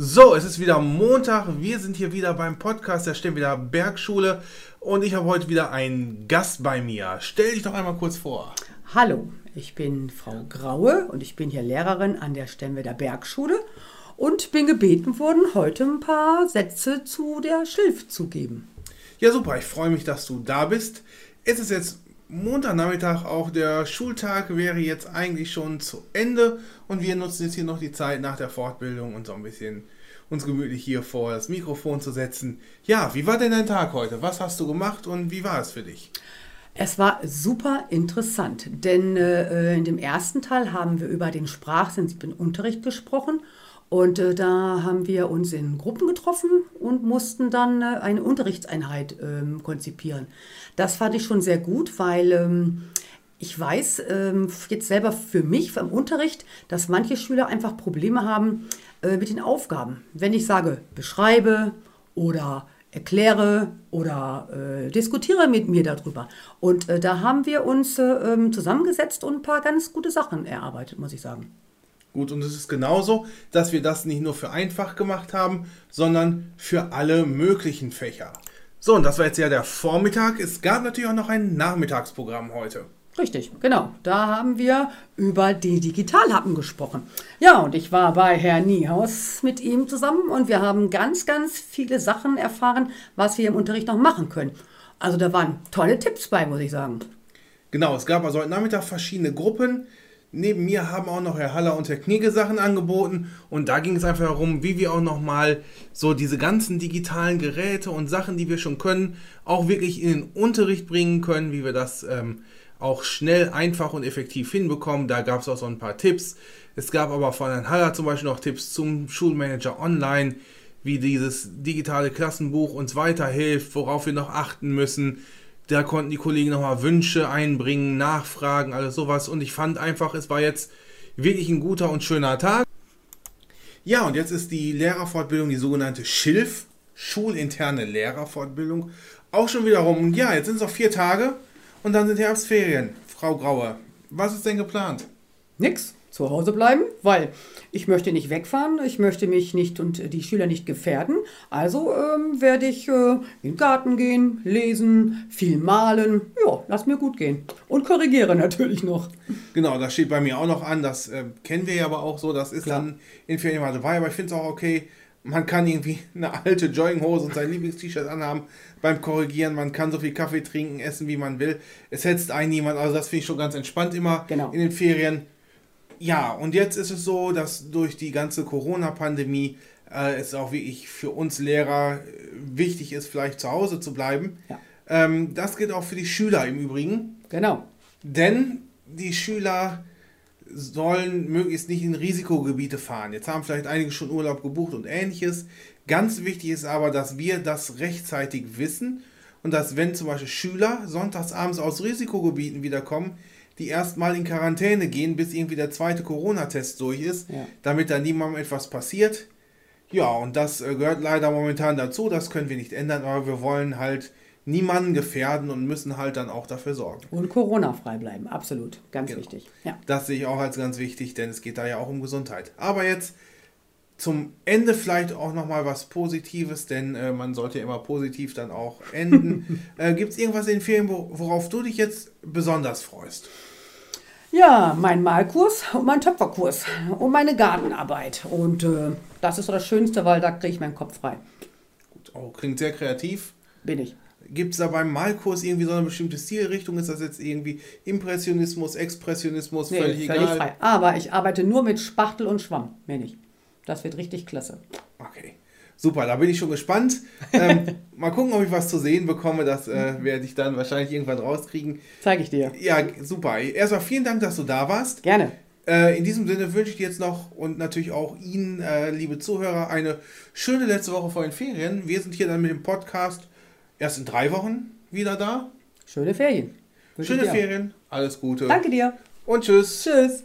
So, es ist wieder Montag. Wir sind hier wieder beim Podcast der Stemmweder Bergschule und ich habe heute wieder einen Gast bei mir. Stell dich doch einmal kurz vor. Hallo, ich bin Frau Graue und ich bin hier Lehrerin an der Stemmweder Bergschule und bin gebeten worden, heute ein paar Sätze zu der Schilf zu geben. Ja, super. Ich freue mich, dass du da bist. Es ist jetzt Montagnachmittag, auch der Schultag wäre jetzt eigentlich schon zu Ende und wir nutzen jetzt hier noch die Zeit nach der Fortbildung und so ein bisschen uns gemütlich hier vor das Mikrofon zu setzen. Ja, wie war denn dein Tag heute? Was hast du gemacht und wie war es für dich? Es war super interessant, denn äh, in dem ersten Teil haben wir über den sprachsensiblen Unterricht gesprochen und äh, da haben wir uns in Gruppen getroffen und mussten dann äh, eine Unterrichtseinheit ähm, konzipieren. Das fand ich schon sehr gut, weil ähm, ich weiß ähm, jetzt selber für mich vom Unterricht, dass manche Schüler einfach Probleme haben äh, mit den Aufgaben. Wenn ich sage, beschreibe oder erkläre oder äh, diskutiere mit mir darüber. Und äh, da haben wir uns äh, ähm, zusammengesetzt und ein paar ganz gute Sachen erarbeitet, muss ich sagen. Gut, und es ist genauso, dass wir das nicht nur für einfach gemacht haben, sondern für alle möglichen Fächer. So, und das war jetzt ja der Vormittag. Es gab natürlich auch noch ein Nachmittagsprogramm heute. Richtig, genau. Da haben wir über die Digitalhappen gesprochen. Ja, und ich war bei Herrn Niehaus mit ihm zusammen und wir haben ganz, ganz viele Sachen erfahren, was wir im Unterricht noch machen können. Also da waren tolle Tipps bei, muss ich sagen. Genau, es gab also heute Nachmittag verschiedene Gruppen. Neben mir haben auch noch Herr Haller und Herr Knigge Sachen angeboten und da ging es einfach darum, wie wir auch nochmal so diese ganzen digitalen Geräte und Sachen, die wir schon können, auch wirklich in den Unterricht bringen können, wie wir das ähm, auch schnell, einfach und effektiv hinbekommen. Da gab es auch so ein paar Tipps. Es gab aber von Herrn Haller zum Beispiel noch Tipps zum Schulmanager Online, wie dieses digitale Klassenbuch uns weiterhilft, worauf wir noch achten müssen da konnten die Kollegen nochmal Wünsche einbringen, nachfragen, alles sowas. Und ich fand einfach, es war jetzt wirklich ein guter und schöner Tag. Ja, und jetzt ist die Lehrerfortbildung, die sogenannte Schilf, schulinterne Lehrerfortbildung, auch schon wieder rum. Und ja, jetzt sind es noch vier Tage und dann sind Herbstferien. Frau Grauer, was ist denn geplant? Nix zu Hause bleiben, weil ich möchte nicht wegfahren, ich möchte mich nicht und die Schüler nicht gefährden. Also ähm, werde ich äh, in den Garten gehen, lesen, viel malen. Ja, lass mir gut gehen. Und korrigiere natürlich noch. Genau, das steht bei mir auch noch an. Das äh, kennen wir ja aber auch so. Das ist Klar. dann in Ferien mal dabei. Aber ich finde es auch okay. Man kann irgendwie eine alte Jogginghose und sein Lieblingst-T-Shirt anhaben beim Korrigieren. Man kann so viel Kaffee trinken, essen, wie man will. Es hetzt einen niemand. Also das finde ich schon ganz entspannt immer genau. in den Ferien ja, und jetzt ist es so, dass durch die ganze Corona-Pandemie äh, es auch wirklich für uns Lehrer äh, wichtig ist, vielleicht zu Hause zu bleiben. Ja. Ähm, das gilt auch für die Schüler im Übrigen. Genau. Denn die Schüler sollen möglichst nicht in Risikogebiete fahren. Jetzt haben vielleicht einige schon Urlaub gebucht und ähnliches. Ganz wichtig ist aber, dass wir das rechtzeitig wissen und dass wenn zum Beispiel Schüler sonntagsabends aus Risikogebieten wiederkommen, die erstmal in Quarantäne gehen, bis irgendwie der zweite Corona-Test durch ist, ja. damit da niemandem etwas passiert. Ja, und das äh, gehört leider momentan dazu, das können wir nicht ändern, aber wir wollen halt niemanden gefährden und müssen halt dann auch dafür sorgen. Und Corona-frei bleiben, absolut, ganz genau. wichtig. Ja. Das sehe ich auch als ganz wichtig, denn es geht da ja auch um Gesundheit. Aber jetzt zum Ende vielleicht auch nochmal was Positives, denn äh, man sollte ja immer positiv dann auch enden. äh, Gibt es irgendwas in den Ferien, worauf du dich jetzt besonders freust? Ja, mein Malkurs und mein Töpferkurs und meine Gartenarbeit. Und äh, das ist so das Schönste, weil da kriege ich meinen Kopf frei. Gut, oh, klingt sehr kreativ. Bin ich. Gibt es da beim Malkurs irgendwie so eine bestimmte Stilrichtung? Ist das jetzt irgendwie Impressionismus, Expressionismus, nee, völlig, völlig egal? Frei. Aber ich arbeite nur mit Spachtel und Schwamm, mehr nicht. Das wird richtig klasse. Okay. Super, da bin ich schon gespannt. Ähm, mal gucken, ob ich was zu sehen bekomme. Das äh, werde ich dann wahrscheinlich irgendwann rauskriegen. Zeige ich dir. Ja, super. Erstmal vielen Dank, dass du da warst. Gerne. Äh, in diesem Sinne wünsche ich dir jetzt noch und natürlich auch Ihnen, äh, liebe Zuhörer, eine schöne letzte Woche vor den Ferien. Wir sind hier dann mit dem Podcast erst in drei Wochen wieder da. Schöne Ferien. Schöne Ferien. Alles Gute. Danke dir. Und tschüss. Tschüss.